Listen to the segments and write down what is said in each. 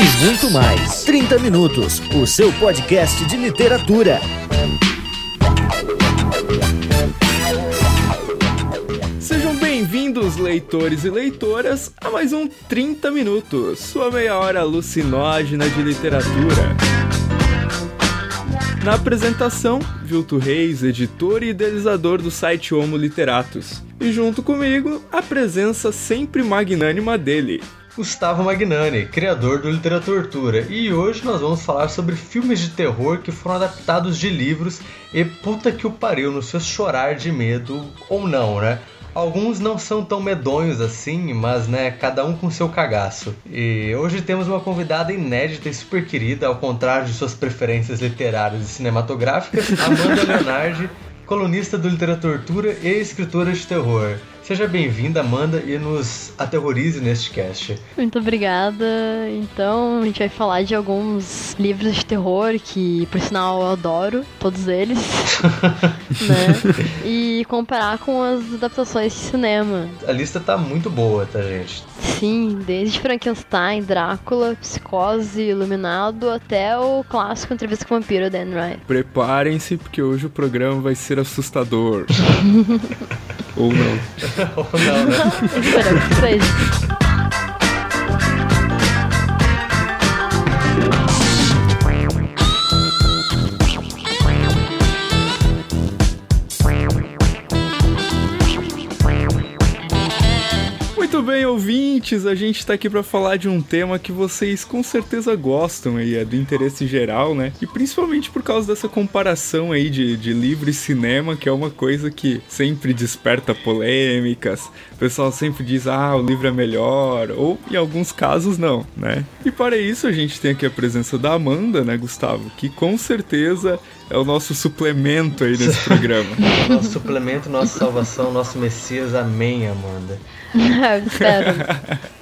E muito mais. 30 Minutos, o seu podcast de literatura. Sejam bem-vindos, leitores e leitoras, a mais um 30 Minutos, sua meia hora alucinógena de literatura. Na apresentação, Vilto Reis, editor e idealizador do site Homo Literatus. E junto comigo, a presença sempre magnânima dele, Gustavo Magnani, criador do Literatura. E hoje nós vamos falar sobre filmes de terror que foram adaptados de livros e puta que o pariu, no seu chorar de medo ou não, né? Alguns não são tão medonhos assim, mas né, cada um com seu cagaço. E hoje temos uma convidada inédita e super querida, ao contrário de suas preferências literárias e cinematográficas, Amanda Leonardi, colunista do Literatura e escritora de terror. Seja bem-vinda, Amanda, e nos aterrorize neste cast. Muito obrigada. Então, a gente vai falar de alguns livros de terror que, por sinal, eu adoro, todos eles. né? E comparar com as adaptações de cinema. A lista tá muito boa, tá, gente? Sim, desde Frankenstein, Drácula, Psicose, Iluminado, até o clássico Entrevista com o Vampiro, Dan Wright. Preparem-se, porque hoje o programa vai ser assustador. Ou não. Ou não, né? Esperamos que seja. Bem, ouvintes, a gente tá aqui para falar de um tema que vocês com certeza gostam aí, é do interesse geral, né? E principalmente por causa dessa comparação aí de, de livro e cinema, que é uma coisa que sempre desperta polêmicas. O pessoal sempre diz, ah, o livro é melhor, ou em alguns casos não, né? E para isso a gente tem aqui a presença da Amanda, né, Gustavo? Que com certeza é o nosso suplemento aí nesse programa. Nosso suplemento, nossa salvação, nosso Messias, amém, Amanda.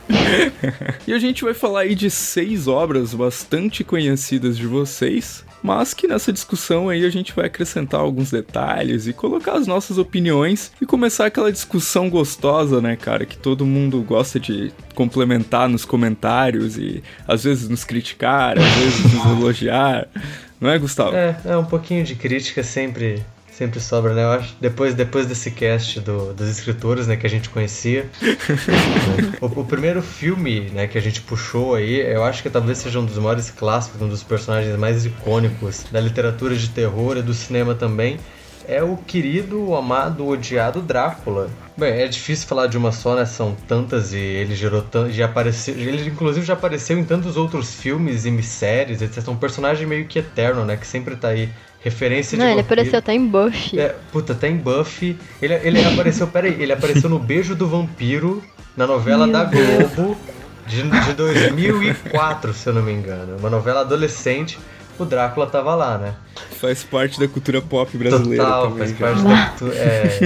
E a gente vai falar aí de seis obras bastante conhecidas de vocês, mas que nessa discussão aí a gente vai acrescentar alguns detalhes e colocar as nossas opiniões e começar aquela discussão gostosa, né, cara, que todo mundo gosta de complementar nos comentários e às vezes nos criticar, às vezes nos elogiar. Não é, Gustavo? É, é um pouquinho de crítica sempre sempre sobra, né? Eu acho depois depois desse cast do, dos escritores, né, que a gente conhecia. o, o, primeiro filme, né, que a gente puxou aí, eu acho que talvez seja um dos maiores clássicos, um dos personagens mais icônicos da literatura de terror e do cinema também. É o querido, o amado, o odiado Drácula. Bem, é difícil falar de uma só, né? São tantas e ele gerou tanto. Já apareceu. Ele inclusive já apareceu em tantos outros filmes e séries, etc. É um personagem meio que eterno, né? Que sempre tá aí referência Não, de ele vampiro. apareceu até em Buffy. É, puta, até em Buffy. Ele, ele apareceu, peraí, ele apareceu no Beijo do Vampiro, na novela Meu da Deus. Globo, de, de 2004, se eu não me engano. Uma novela adolescente, o Drácula tava lá, né? Faz parte da cultura pop brasileira Total, também. faz cara. parte da cultura. É,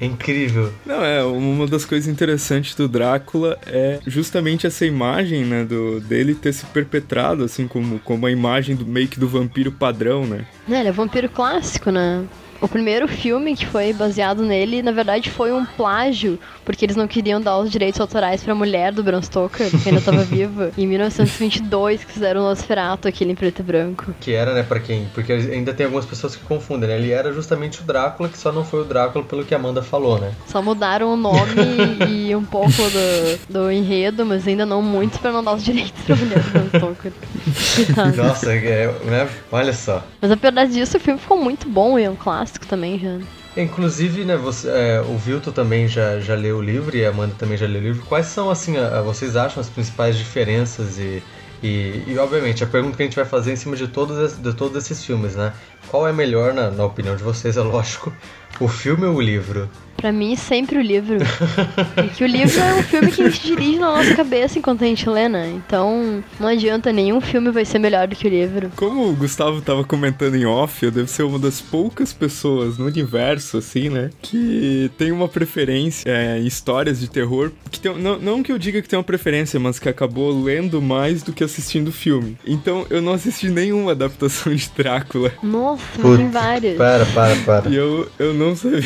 é incrível. Não, é, uma das coisas interessantes do Drácula é justamente essa imagem, né, do, dele ter se perpetrado, assim, como, como a imagem do meio que do vampiro padrão, né? É, ele é vampiro clássico, né? O primeiro filme que foi baseado nele, na verdade, foi um plágio, porque eles não queriam dar os direitos autorais pra mulher do Bram Stoker, que ainda tava viva. Em 1922, que fizeram o Nosferatu, aquele em preto e branco. Que era, né, pra quem. Porque ainda tem algumas pessoas que confundem, né? Ele era justamente o Drácula, que só não foi o Drácula pelo que a Amanda falou, né? Só mudaram o nome e um pouco do, do enredo, mas ainda não muito pra não dar os direitos pra mulher do Bram Stoker. Nossa, é, né? olha só. Mas apesar disso, o filme ficou muito bom e é um clássico também já. Inclusive, né, você, é, o Vilto também já, já leu o livro e a Amanda também já leu o livro. Quais são, assim, a, a- vocês acham as principais diferenças e, e, e, obviamente, a pergunta que a gente vai fazer em cima de todos, de todos esses filmes, né? Qual é melhor, na, na opinião de vocês, é lógico, o filme ou o livro? Pra mim, sempre o livro. Porque o livro é um filme que a gente dirige na nossa cabeça enquanto a gente lê, né? Então, não adianta, nenhum filme vai ser melhor do que o livro. Como o Gustavo tava comentando em off, eu devo ser uma das poucas pessoas no universo, assim, né? Que tem uma preferência é, em histórias de terror. Que tem, não, não que eu diga que tem uma preferência, mas que acabou lendo mais do que assistindo o filme. Então eu não assisti nenhuma adaptação de Drácula. Nossa, Puta, tem várias. Para, para, para. E eu, eu não sabia.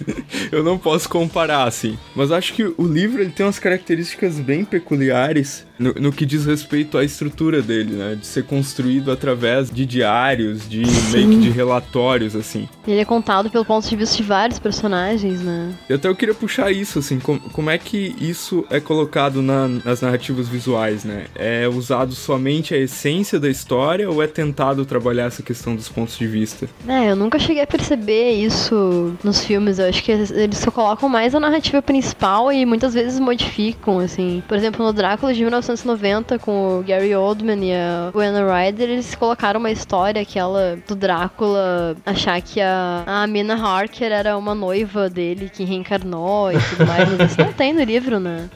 eu eu não posso comparar, assim. Mas acho que o livro ele tem umas características bem peculiares no, no que diz respeito à estrutura dele, né? De ser construído através de diários, de Sim. meio que de relatórios, assim. Ele é contado pelo ponto de vista de vários personagens, né? E até eu queria puxar isso, assim, com, como é que isso é colocado na- nas narrativas visuais, né? É usado somente a essência da história ou é tentado trabalhar essa questão dos pontos de vista? É, eu nunca cheguei a perceber isso nos filmes. Eu acho que eles só colocam mais a narrativa principal e muitas vezes modificam, assim. Por exemplo, no Drácula de 1990, com o Gary Oldman e a Winona Ryder, eles colocaram uma história, aquela do Drácula achar que a, a Mina Harker era uma noiva dele que reencarnou e tudo mais. Mas isso não tem no livro, né?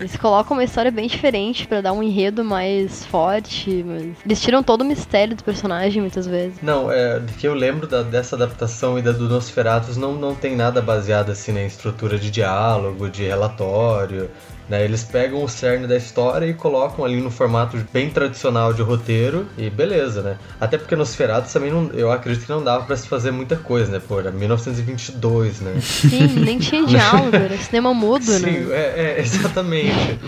Eles colocam uma história bem diferente pra dar um enredo mais forte, mas eles tiram todo o mistério do personagem muitas vezes. Não, é, que eu lembro da- dessa adaptação e da do Nosferatus não, não tem nada baseado assim na estrutura de diálogo, de relatório. Né? Eles pegam o cerne da história e colocam ali no formato bem tradicional de roteiro e beleza, né? Até porque Nosferatus também não, eu acredito que não dava pra se fazer muita coisa, né? Pô, era 1922, né? Sim, nem tinha diálogo, era cinema mudo, Sim, né? é, é, exatamente.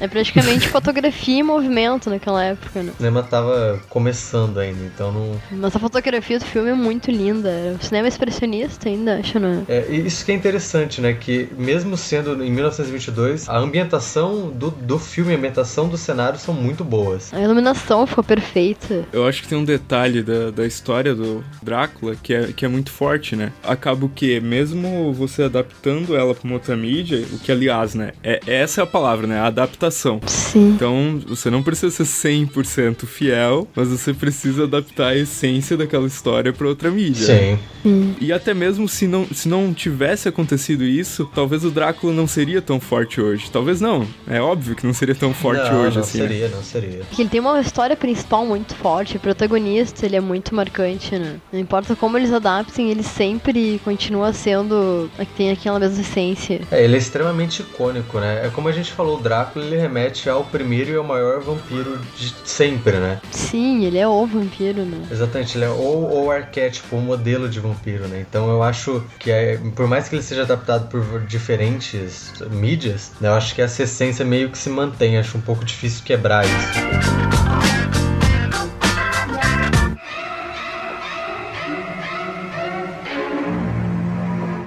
É praticamente fotografia em movimento naquela época, né? O cinema tava começando ainda, então não, Mas a fotografia do filme é muito linda. Era o cinema expressionista ainda, acho, né? É, e isso que é interessante, né? Que mesmo sendo em 1922, a ambientação do, do filme, a ambientação do cenário são muito boas. A iluminação ficou perfeita. Eu acho que tem um detalhe da, da história do Drácula que é, que é muito forte, né? Acaba o que, mesmo você adaptando ela pra uma outra mídia, o que aliás, né? É, essa é a palavra, né? A adaptação. Sim. Então, você não precisa ser 100% fiel, mas você precisa adaptar a essência daquela história pra outra mídia. Sim. E até mesmo se não, se não tivesse acontecido isso, talvez o Drácula não seria tão forte hoje. Talvez não. É óbvio que não seria tão forte não, hoje não assim. né? seria, não seria. Que ele tem uma história principal muito forte, o protagonista ele é muito marcante, né? Não importa como eles adaptem, ele sempre continua sendo a que tem aquela mesma essência. É, ele é extremamente icônico, né? É como a gente falou, o Drácula ele remete ao primeiro e ao maior vampiro de sempre, né? Sim, ele é o vampiro, né? Exatamente, ele é ou o arquétipo, o modelo de vampiro, né? Então eu acho que é, por mais que ele seja adaptado por diferentes mídias, né, eu acho que essa essência meio que se mantém. Acho um pouco difícil quebrar isso.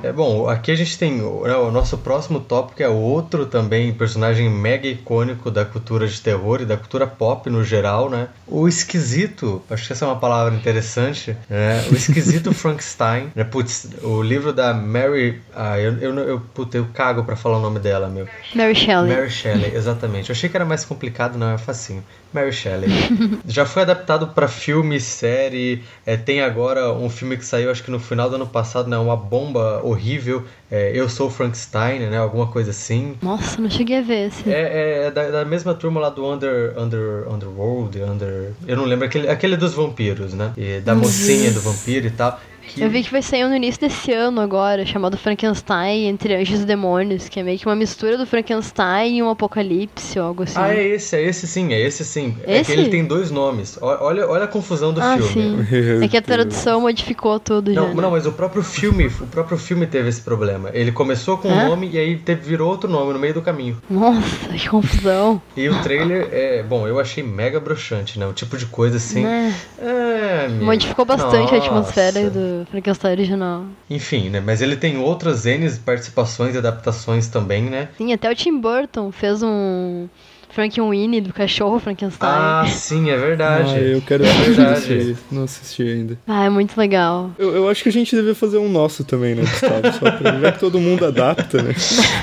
É bom, aqui a gente tem o, né, o nosso próximo tópico é outro também personagem mega icônico da cultura de terror e da cultura pop no geral, né? O esquisito, acho que essa é uma palavra interessante, né? O esquisito Frankenstein, né? Putz, o livro da Mary, ah, eu eu, eu, puta, eu cago pra falar o nome dela, meu. Mary Shelley. Mary Shelley, exatamente. Eu achei que era mais complicado, não é facinho. Mary Shelley. Já foi adaptado pra filme, série. É, tem agora um filme que saiu, acho que no final do ano passado, né? Uma bomba horrível. É, Eu Sou Frankenstein, né? Alguma coisa assim. Nossa, não cheguei a ver esse. É, é da, da mesma turma lá do Under, Under, Underworld, Under... Eu não lembro, aquele, aquele dos vampiros, né? E da mocinha do vampiro e tal. Que... Eu vi que vai sair um no início desse ano agora, chamado Frankenstein Entre Anjos e Demônios, que é meio que uma mistura do Frankenstein e um apocalipse ou algo assim. Ah, é esse, é esse sim, é esse sim. É Esse? que ele tem dois nomes. Olha, olha a confusão do ah, filme. sim. É que a tradução modificou tudo já. Não, né? não, mas o próprio filme, o próprio filme teve esse problema. Ele começou com um Hã? nome e aí teve, virou outro nome no meio do caminho. Nossa, que confusão. E o trailer é, bom, eu achei mega broxante, né? O tipo de coisa assim. Né? É, amigo. Modificou bastante a Nossa. atmosfera do Frankenstein original. Enfim, né? Mas ele tem outras N participações e adaptações também, né? Sim, até o Tim Burton fez um Frankenweenie do cachorro Frankenstein. Ah, sim, é verdade. Ah, eu quero é assistir verdade. esse aí. Não assisti ainda. Ah, é muito legal. Eu, eu acho que a gente devia fazer um nosso também, né, Gustavo? Só pra ver que todo mundo adapta, né?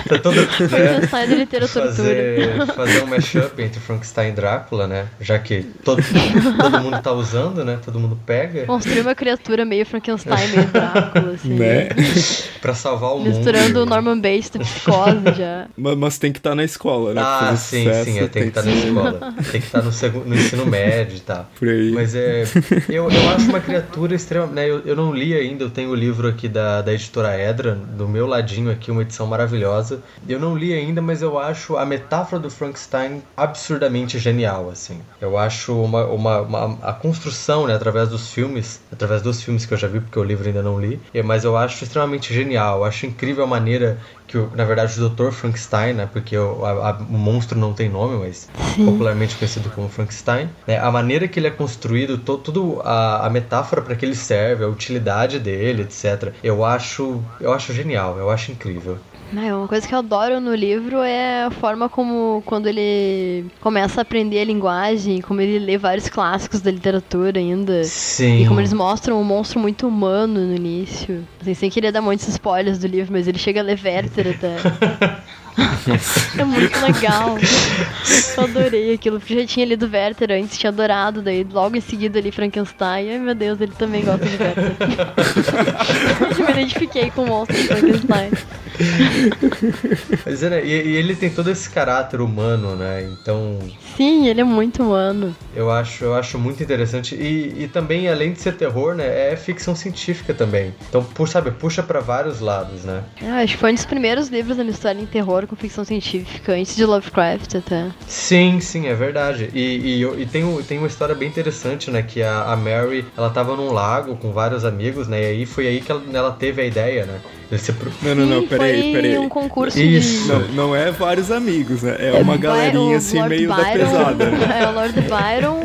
Tá todo, né? Frankenstein da literatura. fazer, fazer um mashup entre Frankenstein e Drácula, né? Já que todo, todo mundo tá usando, né? Todo mundo pega Construir uma criatura meio Frankenstein, meio Drácula, assim. né? pra salvar o mundo. Misturando o Norman Bates da psicose já. Mas, mas tem que estar na escola, né? Ah, sim, sucesso. sim, Sim, é, tem que estar tá na escola. tem que estar tá no, no ensino médio e tal. Por aí. Mas é. Eu, eu acho uma criatura extremamente. Né, eu, eu não li ainda, eu tenho o livro aqui da, da editora Edra, do meu ladinho aqui, uma edição maravilhosa. Eu não li ainda, mas eu acho a metáfora do Frankenstein absurdamente genial, assim. Eu acho uma, uma, uma a construção, né, através dos filmes, através dos filmes que eu já vi, porque o livro ainda não li, mas eu acho extremamente genial. Eu acho incrível a maneira que na verdade o Dr. Frankenstein, né, porque o, a, a, o monstro não tem nome, mas Sim. popularmente conhecido como Frankenstein, né, a maneira que ele é construído, to, tudo a, a metáfora para que ele serve, a utilidade dele, etc. Eu acho, eu acho genial, eu acho incrível. É, uma coisa que eu adoro no livro é a forma como, quando ele começa a aprender a linguagem, como ele lê vários clássicos da literatura ainda. Sim. E como eles mostram um monstro muito humano no início. Assim, sem querer dar muitos spoilers do livro, mas ele chega a ler Werther até. é muito legal. Eu adorei aquilo, já tinha lido Werther antes, tinha adorado, daí logo em seguida ali Frankenstein. Ai meu Deus, ele também gosta de Werther. Eu me identifiquei com o monstro de Frankenstein. Mas, né, e, e, ele tem todo esse caráter humano, né? Então. Sim, ele é muito humano. Eu acho, eu acho muito interessante. E, e também, além de ser terror, né? É ficção científica também. Então, por, sabe, puxa para vários lados, né? É, acho que foi um dos primeiros livros da história em terror com ficção científica, antes de Lovecraft até. Sim, sim, é verdade. E, e, e tem, tem uma história bem interessante, né? Que a, a Mary, ela tava num lago com vários amigos, né? E aí foi aí que ela, ela teve a ideia, né? Pro... Não, não, não, peraí, peraí. um concurso Isso. De... Não, não é vários amigos, né? É, é uma galerinha assim meio Byron, da pesada. É o Lord Byron,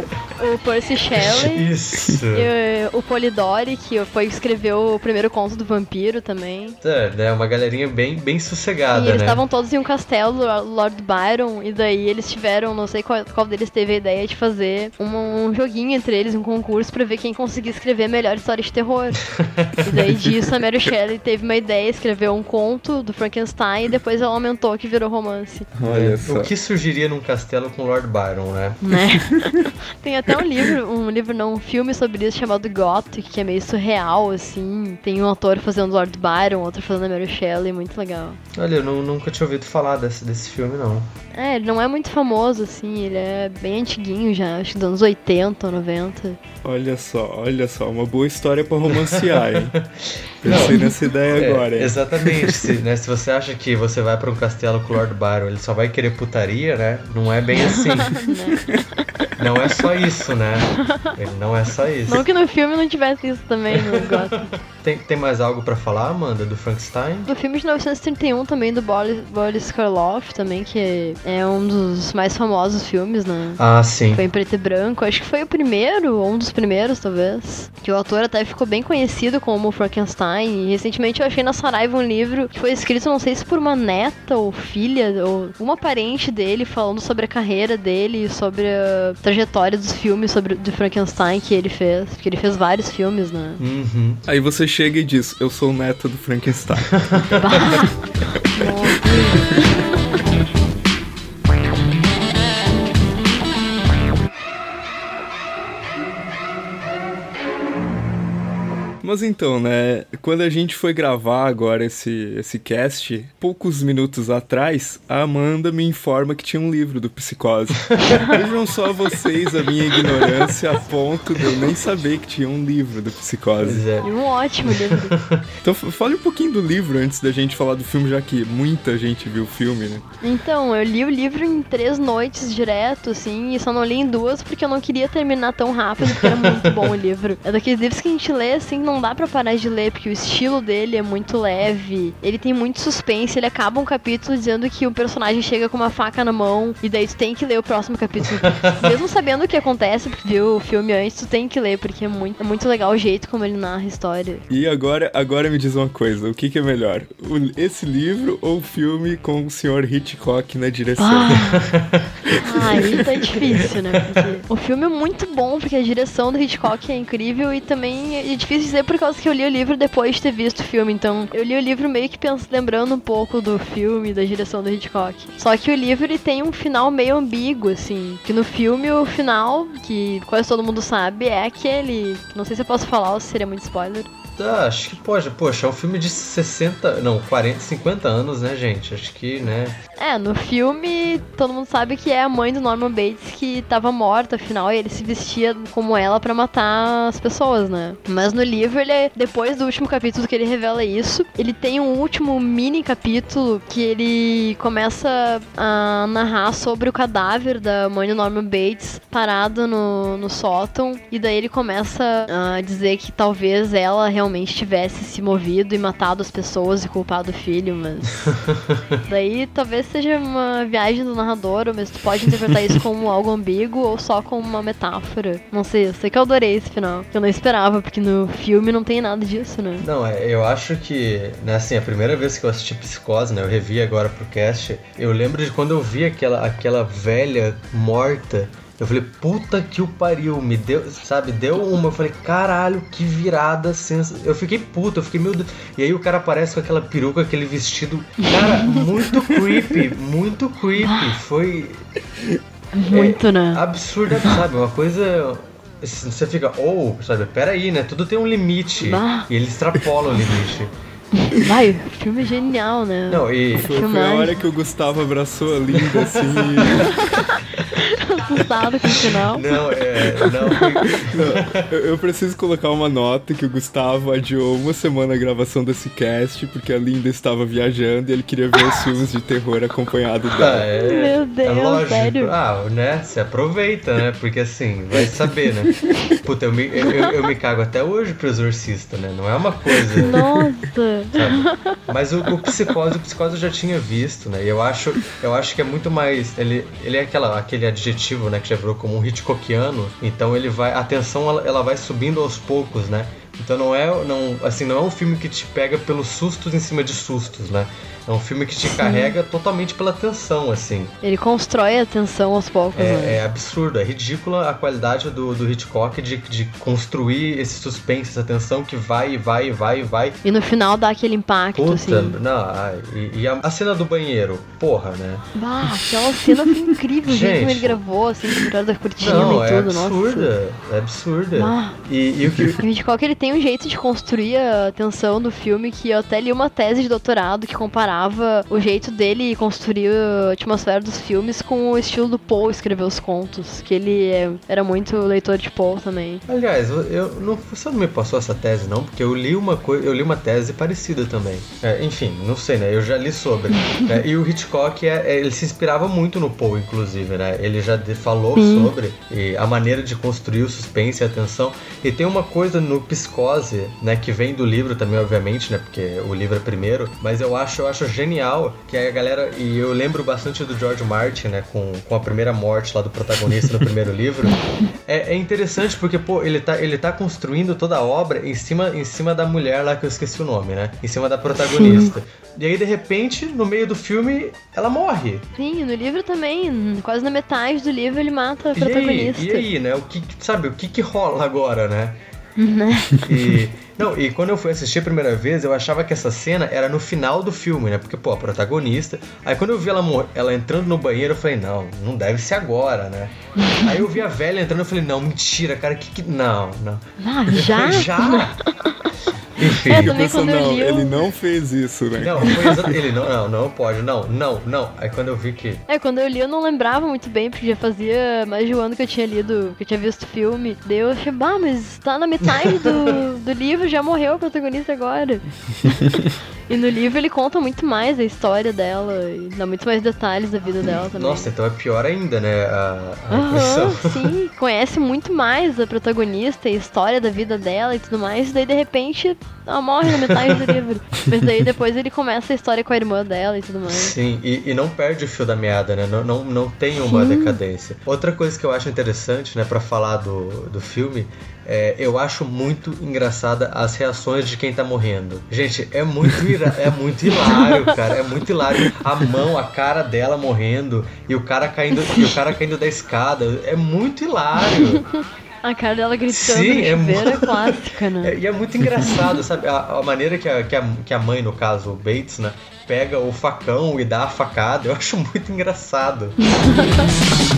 o Percy Shelley. Isso. E, o Polidori, que foi escreveu o primeiro conto do vampiro também. É, né? Uma galerinha bem, bem sossegada, e eles né? estavam todos em um castelo Lord Byron, e daí eles tiveram, não sei qual, qual deles teve a ideia de fazer um, um joguinho entre eles, um concurso pra ver quem conseguia escrever a melhor história de terror. e daí disso a Mary Shelley teve uma ideia, escreveu um conto do Frankenstein e depois ela aumentou que virou romance. Olha só. O que surgiria num castelo com Lord Byron, né? Né? Tem até um livro, um livro não, um filme sobre isso chamado Gothic, que é meio surreal, assim. Tem um ator fazendo Lord Byron, outro fazendo a Mary Shelley, muito legal. Olha, eu não, nunca tinha ouvido falar desse, desse filme, não. É, ele não é muito famoso, assim, ele é bem antiguinho já, acho que dos anos 80 ou 90. Olha só, olha só, uma boa história para romancear, hein? Pensei não, nessa ideia é, agora, hein? Exatamente, se, né, se você acha que você vai para um castelo com o Lord Byron, ele só vai querer putaria, né? Não é bem assim. não é só isso, né? Ele não é só isso. Não que no filme não tivesse isso também, não gosto. Tem, tem mais algo para falar, Amanda, do Frankenstein? Do filme de 1931 também, do Boris, Boris Karloff também, que é um dos mais famosos filmes, né? Ah, sim. Foi em preto e branco, acho que foi o primeiro, ou um dos primeiros, talvez. Que o autor até ficou bem conhecido como Frankenstein. E recentemente eu achei na Saraiva um livro que foi escrito, não sei se por uma neta ou filha, ou uma parente dele, falando sobre a carreira dele, sobre a trajetória dos filmes sobre de Frankenstein que ele fez. Porque ele fez vários filmes, né? Uhum. Aí você chega e diz, eu sou o neto do Frankenstein. Mas então, né? Quando a gente foi gravar agora esse, esse cast, poucos minutos atrás, a Amanda me informa que tinha um livro do Psicose. Vejam só vocês a minha ignorância a ponto de eu nem saber que tinha um livro do Psicose. É. Um ótimo livro. então, fale um pouquinho do livro antes da gente falar do filme, já que muita gente viu o filme, né? Então, eu li o livro em três noites direto, assim, e só não li em duas porque eu não queria terminar tão rápido, porque era muito bom o livro. É daqueles livros que a gente lê, assim, não dá pra parar de ler, porque o estilo dele é muito leve. Ele tem muito suspense. Ele acaba um capítulo dizendo que o personagem chega com uma faca na mão, e daí tu tem que ler o próximo capítulo. Mesmo sabendo o que acontece, porque viu o filme antes, tu tem que ler, porque é muito, é muito legal o jeito como ele narra a história. E agora, agora me diz uma coisa: o que, que é melhor? O, esse livro ou o filme com o senhor Hitchcock na direção? Ah, ah aí tá difícil, né? Porque o filme é muito bom, porque a direção do Hitchcock é incrível e também é difícil dizer por causa que eu li o livro depois de ter visto o filme, então eu li o livro meio que penso, lembrando um pouco do filme, da direção do Hitchcock. Só que o livro ele tem um final meio ambíguo, assim. Que no filme o final, que quase todo mundo sabe, é aquele. Não sei se eu posso falar ou se seria muito spoiler. Ah, acho que pode. Poxa, é um filme de 60. Não, 40, 50 anos, né, gente? Acho que, né. É, no filme todo mundo sabe que é a mãe do Norman Bates que tava morta, afinal, e ele se vestia como ela para matar as pessoas, né? Mas no livro, ele é, depois do último capítulo que ele revela isso, ele tem um último mini capítulo que ele começa a narrar sobre o cadáver da mãe do Norman Bates parado no, no sótão, e daí ele começa a dizer que talvez ela realmente tivesse se movido e matado as pessoas e culpado o filho, mas. daí talvez seja uma viagem do narrador, mas tu pode interpretar isso como algo ambíguo ou só como uma metáfora. Não sei, eu sei que eu adorei esse final. Eu não esperava, porque no filme não tem nada disso, né? Não, é, eu acho que, né, assim, a primeira vez que eu assisti Psicose, né, eu revi agora pro cast, eu lembro de quando eu vi aquela, aquela velha morta eu falei, puta que o pariu, me deu, sabe, deu uma. Eu falei, caralho, que virada sens... Eu fiquei puto, eu fiquei, meu Deus. E aí o cara aparece com aquela peruca, aquele vestido. Cara, muito creepy, muito creepy. Foi. Muito, é, né? Absurda, sabe? Uma coisa. Você fica, ou, oh, sabe, peraí, né? Tudo tem um limite. Bah. E ele extrapola o limite. Vai, filme é genial, né? Não, e. Foi, foi a hora que o Gustavo abraçou a Linda assim. assustado com o final. Não, é. Não, não eu, eu, preciso colocar uma nota que o Gustavo adiou uma semana a gravação desse cast, porque a Linda estava viajando e ele queria ver os filmes de terror acompanhado dela. Ah, é, Meu Deus, é lógico. sério. Ah, né? Você aproveita, né? Porque assim, vai saber, né? Puta, eu me, eu, eu, eu me cago até hoje pro exorcista, né? Não é uma coisa. Nossa! Sabe? Mas o, o psicose, o psicose eu já tinha visto, né? E eu acho, eu acho que é muito mais. Ele, ele é aquela, aquele adjetivo né, que já virou como um Hitchcockiano. Então ele vai, a tensão ela, ela vai subindo aos poucos, né? Então não é, não, assim, não é um filme que te pega pelos sustos em cima de sustos, né? É um filme que te carrega totalmente pela tensão, assim. Ele constrói a tensão aos poucos. É, né? é absurdo, é ridícula a qualidade do, do Hitchcock de, de construir esse suspense, essa tensão que vai e vai e vai e vai. E no final dá aquele impacto, Puta, assim. Não, e, e a, a, cena do banheiro, porra, né? Bah, aquela cena foi incrível, o jeito como ele gravou, assim, por da cortina não, e é tudo, absurda, nossa. É absurda, E, e o que... O Hitchcock, ele tem um jeito de construir a tensão do filme que eu até li uma tese de doutorado que comparava comparava o jeito dele construir a atmosfera dos filmes com o estilo do Poe escrever os contos, que ele é, era muito leitor de Poe também. Aliás, eu não, você não me passou essa tese não, porque eu li uma coisa, eu li uma tese parecida também. É, enfim, não sei, né? Eu já li sobre. né? E o Hitchcock é, é, ele se inspirava muito no Poe, inclusive, né? Ele já falou Sim. sobre a maneira de construir o suspense e a tensão. E tem uma coisa no Psicose, né, que vem do livro também, obviamente, né? Porque o livro é primeiro, mas eu acho, eu acho acho genial que a galera. E eu lembro bastante do George Martin, né? Com, com a primeira morte lá do protagonista no primeiro livro. É, é, interessante porque, pô, ele tá, ele tá construindo toda a obra em cima, em cima da mulher lá que eu esqueci o nome, né? Em cima da protagonista. Sim. E aí, de repente, no meio do filme, ela morre. Sim, no livro também. Quase na metade do livro ele mata a protagonista. E aí, e aí né? O que, sabe, o que que rola agora, né? Né? E, não, e quando eu fui assistir a primeira vez, eu achava que essa cena era no final do filme, né? Porque, pô, a protagonista. Aí quando eu vi ela, ela entrando no banheiro, eu falei, não, não deve ser agora, né? Aí eu vi a velha entrando, eu falei, não, mentira, cara, que que. Não, não. Ah, já? já? Enfim, é, também quando não, li, ele não fez isso, né? Não, foi. Ele não, não, não pode, não, não, não. Aí quando eu vi que. É, quando eu li eu não lembrava muito bem, porque já fazia mais de um ano que eu tinha lido, que eu tinha visto o filme. Daí eu achei, bah, mas tá na metade do, do livro, já morreu o protagonista agora. E no livro ele conta muito mais a história dela e dá muito mais detalhes da vida dela também. Nossa, então é pior ainda, né? A, a uhum, sim, conhece muito mais a protagonista e a história da vida dela e tudo mais. E daí de repente ela morre na metade do livro. Mas daí depois ele começa a história com a irmã dela e tudo mais. Sim, e, e não perde o fio da meada, né? Não, não, não tem uma sim. decadência. Outra coisa que eu acho interessante, né, para falar do, do filme é, eu acho muito engraçada as reações de quem tá morrendo. Gente, é muito, é muito hilário, cara. É muito hilário. A mão, a cara dela morrendo e o cara caindo, e o cara caindo da escada. É muito hilário. A cara dela gritando Sim, é, é clássica, né? É, e é muito engraçado, sabe? A, a maneira que a, que, a, que a mãe, no caso, o Bates, né? Pega o facão e dá a facada. Eu acho muito engraçado.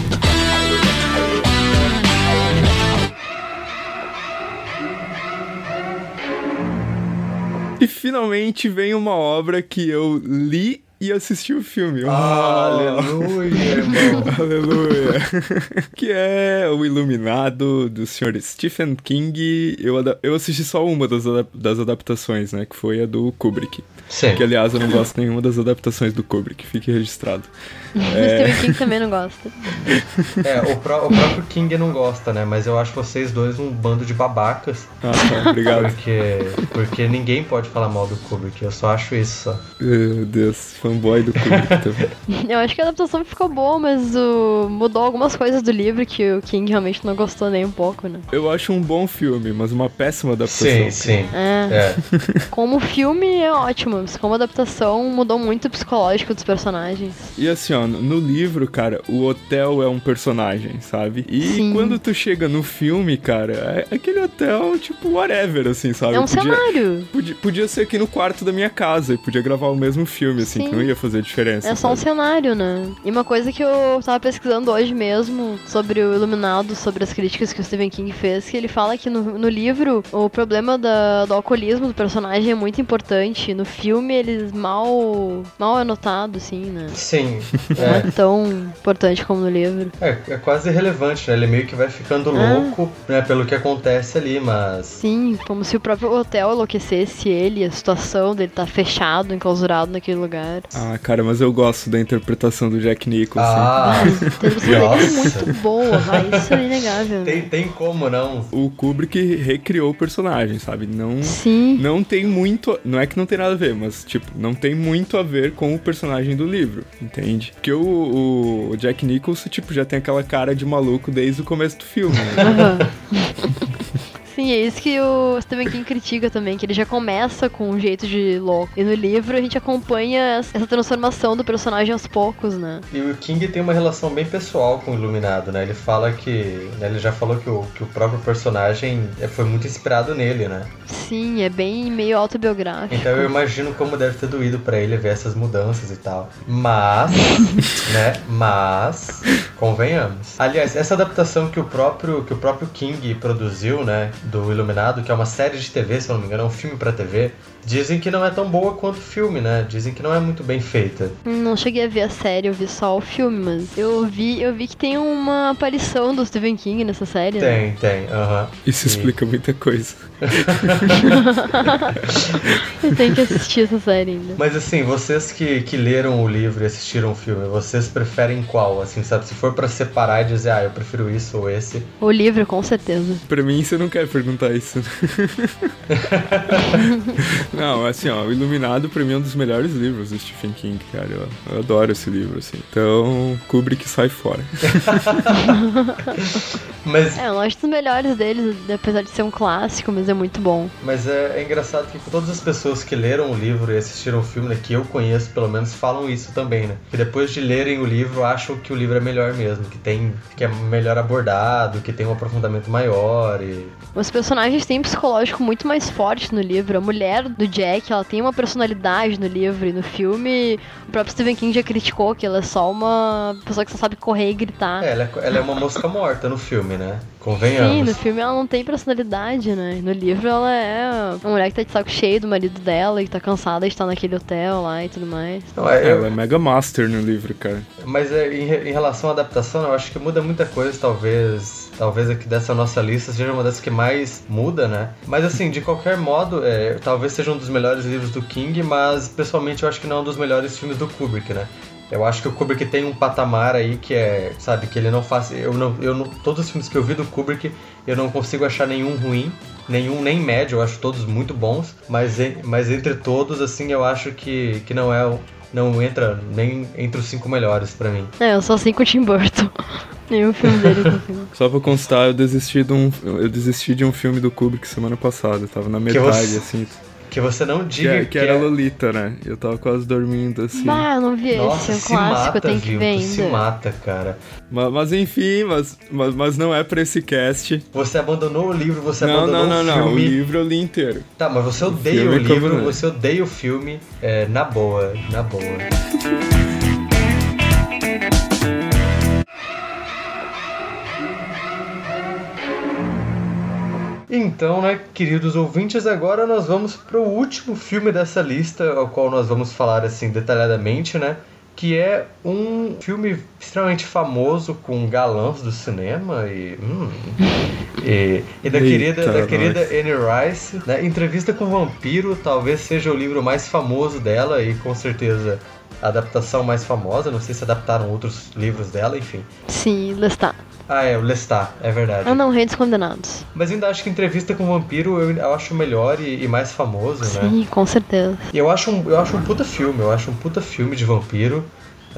finalmente vem uma obra que eu li e assisti o filme. Ah, aleluia, irmão. Aleluia. que é O Iluminado, do Sr. Stephen King. Eu, eu assisti só uma das, das adaptações, né? Que foi a do Kubrick. Sim. Que, aliás, eu não gosto nenhuma das adaptações do Kubrick. Fique registrado. É... Stephen King também não gosta. É, o, pró o, próprio King não gosta, né? Mas eu acho vocês dois um bando de babacas. Ah, tá, obrigado. Porque, porque ninguém pode falar mal do Kubrick. Eu só acho isso só. Meu Deus, fanboy do Kubrick também. eu acho que a adaptação ficou boa, mas uh, mudou algumas coisas do livro que o King realmente não gostou nem um pouco, né? Eu acho um bom filme, mas uma péssima adaptação. Sim, sim. É. é. Como filme é ótimo, mas como adaptação mudou muito o psicológico dos personagens. E assim, ó, no livro, cara, o hotel é um personagem, sabe? E Sim. quando tu chega no filme, cara, é aquele hotel, tipo, whatever, assim, sabe? É um podia, cenário. Podia, podia ser aqui no quarto da minha casa e podia gravar o mesmo filme, assim, não ia fazer diferença. É só um cenário, né? E uma coisa que eu tava pesquisando hoje mesmo sobre o Iluminado, sobre as críticas que o Stephen King fez, que ele fala que no, no livro o problema da, do alcoolismo do personagem é muito importante. No filme eles mal, mal é notado, assim, né? Sim. Não é, é tão importante como no livro. É, é quase irrelevante, né? Ele meio que vai ficando ah. louco, né, pelo que acontece ali, mas. Sim, como se o próprio hotel enlouquecesse ele, a situação dele tá fechado, enclausurado naquele lugar. Ah, cara, mas eu gosto da interpretação do Jack Nicholson. Ah, a interpretação dele é muito boa, vai, isso é inegável. Tem, tem como não? O Kubrick recriou o personagem, sabe? Não, Sim. não tem muito. Não é que não tem nada a ver, mas, tipo, não tem muito a ver com o personagem do livro, entende? Porque o, o Jack Nicholson, tipo, já tem aquela cara de maluco desde o começo do filme, né? Uhum. Sim, é isso que o Stephen King critica também, que ele já começa com um jeito de louco. E no livro a gente acompanha essa transformação do personagem aos poucos, né? E o King tem uma relação bem pessoal com o Iluminado, né? Ele fala que. Né, ele já falou que o, que o próprio personagem é, foi muito inspirado nele, né? Sim, é bem meio autobiográfico. Então eu imagino como deve ter doído para ele ver essas mudanças e tal. Mas, né? Mas, convenhamos. Aliás, essa adaptação que o próprio, que o próprio King produziu, né? Do Iluminado, que é uma série de TV, se eu não me engano, é um filme para TV. Dizem que não é tão boa quanto o filme, né? Dizem que não é muito bem feita. Não cheguei a ver a série, eu vi só o filme, mas eu vi, eu vi que tem uma aparição do Stephen King nessa série. Tem, né? tem, aham. Uh -huh. Isso e... explica muita coisa. eu tenho que assistir essa série ainda. Mas assim, vocês que, que leram o livro e assistiram o filme, vocês preferem qual? Assim, sabe? Se for para separar e dizer, ah, eu prefiro isso ou esse. O livro, com certeza. Pra mim, você não quer perguntar isso. Não, assim, ó, o Iluminado pra mim é um dos melhores livros do Stephen King, cara. Eu, eu adoro esse livro, assim. Então, Kubrick sai fora. mas... É, eu acho dos melhores deles, apesar de ser um clássico, mas é muito bom. Mas é, é engraçado que todas as pessoas que leram o livro e assistiram o filme, né, que eu conheço pelo menos, falam isso também, né? Que depois de lerem o livro, acham que o livro é melhor mesmo, que tem que é melhor abordado, que tem um aprofundamento maior e... Os personagens têm um psicológico muito mais forte no livro. A mulher do Jack, ela tem uma personalidade no livro e no filme. O próprio Stephen King já criticou que ela é só uma pessoa que só sabe correr e gritar. É, ela é, ela é uma mosca morta no filme, né? Convenhamos. Sim, no filme ela não tem personalidade, né? No livro ela é uma mulher que tá de saco cheio do marido dela e tá cansada de estar naquele hotel lá e tudo mais. Não, é, ela é mega master no livro, cara. Mas é, em, em relação à adaptação, eu acho que muda muita coisa, talvez talvez aqui dessa nossa lista seja uma das que mais muda, né? Mas assim, de qualquer modo, é, talvez seja um dos melhores livros do King, mas pessoalmente eu acho que não é um dos melhores filmes do Kubrick, né? Eu acho que o Kubrick tem um patamar aí que é, sabe, que ele não faz. Eu não, eu não, todos os filmes que eu vi do Kubrick, eu não consigo achar nenhum ruim, nenhum nem médio, eu acho todos muito bons, mas, mas entre todos, assim, eu acho que, que não é não entra nem entre os cinco melhores para mim. É, eu só cinco Tim Burton. Nenhum filme dele consigo. Só pra constar, eu desisti de um, eu desisti de um filme do Kubrick semana passada. tava na metade, assim. Que você não diga que, é, que, que era é... Lolita, né? Eu tava quase dormindo, assim. Ah, eu não vi Nossa, esse, é um clássico, mata, tenho que ver ainda. se mata, cara. Mas, mas enfim, mas, mas, mas, não é pra esse cast. Você abandonou o livro, você não, abandonou não, não, o filme. Não, o livro eu li inteiro. Tá, mas você odeia o, o livro, você odeia o filme, é, na boa, na boa. então, né, queridos ouvintes, agora nós vamos para o último filme dessa lista, ao qual nós vamos falar assim detalhadamente, né? Que é um filme extremamente famoso com galãs do cinema e. Hum, e, e, da Eita, querida, da querida Anne Rice, né? Entrevista com o Vampiro, talvez seja o livro mais famoso dela e com certeza a adaptação mais famosa. Não sei se adaptaram outros livros dela, enfim. Sim, Lestat. Ah, é, o Lestat, é verdade. Ah não, Rei dos Condenados. Mas ainda acho que Entrevista com o Vampiro eu, eu acho melhor e, e mais famoso, né? Sim, com certeza. E eu acho, um, eu acho um puta filme, eu acho um puta filme de vampiro.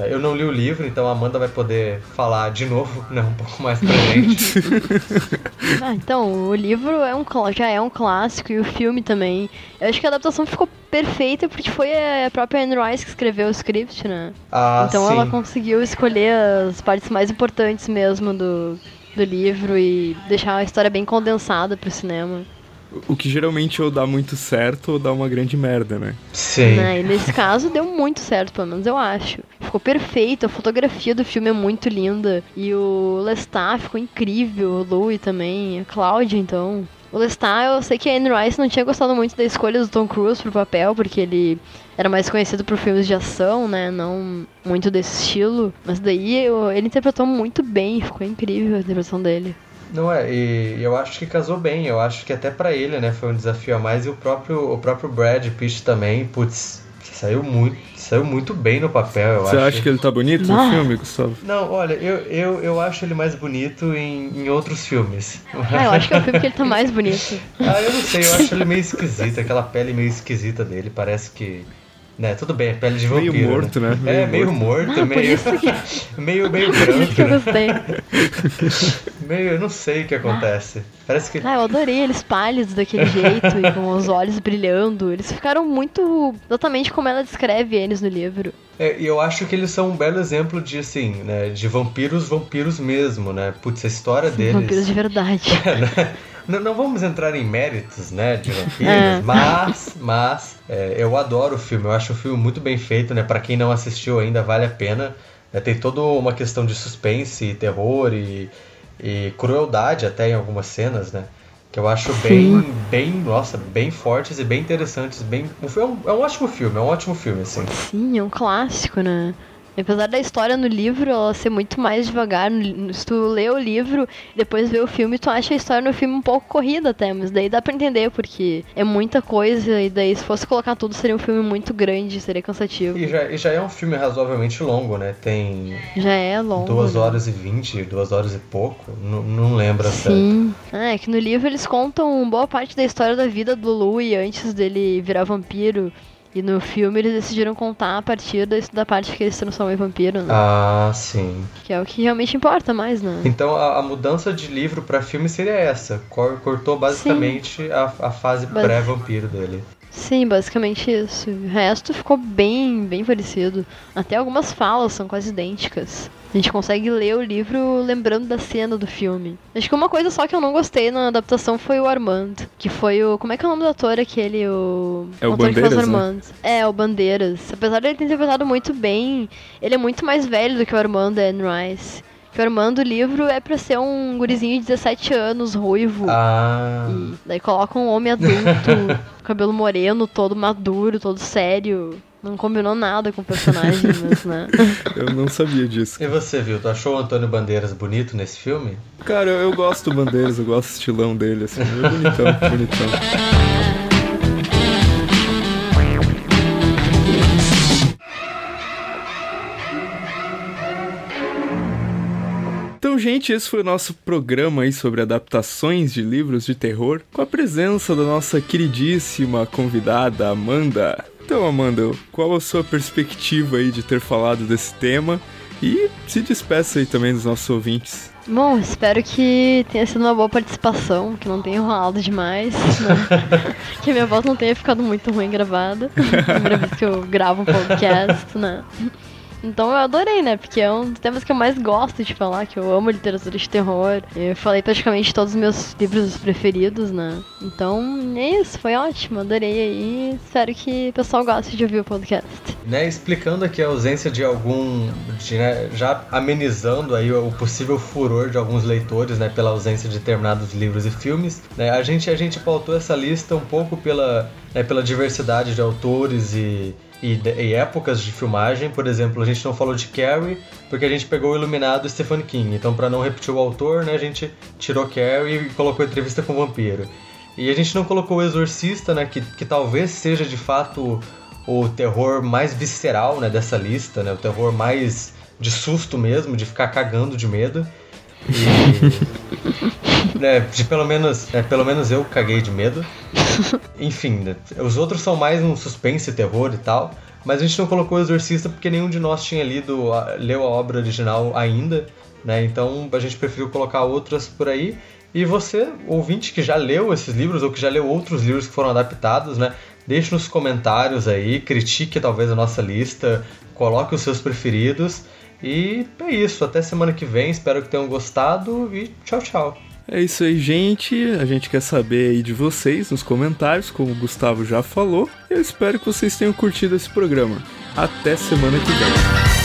Eu não li o livro, então a Amanda vai poder falar de novo, né, um pouco mais pra gente. Ah, então, o livro é um, já é um clássico e o filme também. Eu acho que a adaptação ficou perfeita porque foi a própria Anne Rice que escreveu o script, né? Ah, então sim. ela conseguiu escolher as partes mais importantes mesmo do, do livro e deixar a história bem condensada pro cinema. O que geralmente ou dá muito certo ou dá uma grande merda, né? Sim. Né? E nesse caso deu muito certo, pelo menos eu acho. Ficou perfeito, a fotografia do filme é muito linda. E o Lestat ficou incrível, o Louis também, a Cláudia então. O Lestat, eu sei que a Anne Rice não tinha gostado muito da escolha do Tom Cruise pro papel, porque ele era mais conhecido por filmes de ação, né? Não muito desse estilo. Mas daí eu- ele interpretou muito bem, ficou incrível a interpretação dele. Não é, e eu acho que casou bem, eu acho que até pra ele, né, foi um desafio a mais e o próprio, o próprio Brad Pitt também, putz, saiu muito, saiu muito bem no papel, eu Você acho. acha que ele tá bonito Ah. no filme, Gustavo? Não, olha, eu, eu, eu acho ele mais bonito em, em outros filmes. Ah, eu acho que é o filme que ele tá mais bonito. Ah, eu não sei, eu acho ele meio esquisito, aquela pele meio esquisita dele, parece que. Né, tudo bem, é pele de Meio vampiro. morto, né? É, Meio meio morto, Ah, por meio. isso que- meio, meio Por isso que eu branco. gostei. Meio, eu não sei o que acontece. Parece que. Ah, eu adorei eles pálidos daquele jeito e com os olhos brilhando. Eles ficaram muito exatamente como ela descreve eles no livro. É, e eu acho que eles são um belo exemplo de, assim, né, de vampiros, vampiros mesmo, né? Putz, a história deles. Vampiros de verdade. Não, não vamos entrar em méritos, né, de vampiros, É. mas, mas é, eu adoro o filme. Eu acho o filme muito bem feito, né? Para quem não assistiu ainda, vale a pena. É, tem toda uma questão de suspense, terror e, e crueldade até em algumas cenas, né? Que eu acho bem, bem, nossa, bem fortes e bem interessantes. Bem, é um, é um ótimo filme, é um ótimo filme, assim. Sim, é um clássico, né? Apesar da história no livro ela ser muito mais devagar, se tu lê o livro e depois vê o filme, tu acha a história no filme um pouco corrida até, mas daí dá pra entender, porque é muita coisa, e daí se fosse colocar tudo seria um filme muito grande, seria cansativo. E já, e já é um filme razoavelmente longo, né? Tem Já é longo. duas né? horas e vinte, duas horas e pouco. Não, não lembro certo. Sim. Ah, é que no livro eles contam boa parte da história da vida do Louis antes dele virar vampiro. E no filme eles decidiram contar a partir da, da parte que ele se transformou em vampiro, né? Ah, sim. Que é o que realmente importa mais, né? Então a, a mudança de livro pra filme seria essa. Cor- cortou basicamente a, a fase Bas- pré-vampiro dele. Sim, basicamente isso. O resto ficou bem, bem parecido. Até algumas falas são quase idênticas. A gente consegue ler o livro lembrando da cena do filme. Acho que uma coisa só que eu não gostei na adaptação foi o Armand. Que foi o. Como é que é o nome do ator aquele? O. É o que faz Bandeiras, né? Armand. É, o Bandeiras. Apesar dele ter interpretado muito bem, ele é muito mais velho do que o Armand da Anne Rice. Que o livro é pra ser um gurizinho de 17 anos, ruivo. Ah. E daí coloca um homem adulto, cabelo moreno, todo maduro, todo sério. Não combinou nada com o personagem, mas né. Eu não sabia disso. E você, viu? Tu achou o Antônio Bandeiras bonito nesse filme? Cara, eu gosto do Bandeiras, eu gosto do estilão dele, assim. É bonitão, bonitão. Então, gente, esse foi o nosso programa aí sobre adaptações de livros de terror, com a presença da nossa queridíssima convidada Amanda. Então, Amanda, qual a sua perspectiva aí de ter falado desse tema? E se despeça aí também dos nossos ouvintes. Bom, espero que tenha sido uma boa participação, que não tenha enrolado demais, né? que a minha voz não tenha ficado muito ruim gravada. Primeira vez que eu gravo um podcast, né? Então eu adorei, né? Porque é um dos temas que eu mais gosto de falar, que eu amo literatura de terror. Eu falei praticamente todos os meus livros preferidos, né? Então é isso, foi ótimo, adorei aí. Espero que o pessoal goste de ouvir o podcast. Né, explicando aqui a ausência de algum. De, né, já amenizando aí o possível furor de alguns leitores, né? Pela ausência de determinados livros e filmes. Né, a, gente, a gente pautou essa lista um pouco pela, né, pela diversidade de autores e e, e, épocas de filmagem. Por exemplo, a gente não falou de Carrie porque a gente pegou o Iluminado Stephen King. Então, para não repetir o autor, né, a gente tirou Carrie e colocou entrevista com o vampiro. E a gente não colocou o Exorcista, né, que, que talvez seja de fato o terror mais visceral né, dessa lista, né, o terror mais de susto mesmo, de ficar cagando de medo. E, né, de pelo menos, né, pelo menos eu caguei de medo. Enfim, né, os outros são mais um suspense, terror e tal. Mas a gente não colocou o Exorcista porque nenhum de nós tinha lido, leu a obra original ainda, né? Então a gente preferiu colocar outras por aí. E você, ouvinte que já leu esses livros ou que já leu outros livros que foram adaptados, né? Deixe nos comentários aí, critique talvez a nossa lista, coloque os seus preferidos. E é isso, até semana que vem, espero que tenham gostado e tchau, tchau. É isso aí, gente. A gente quer saber aí de vocês nos comentários, como o Gustavo já falou. Eu espero que vocês tenham curtido esse programa. Até semana que vem.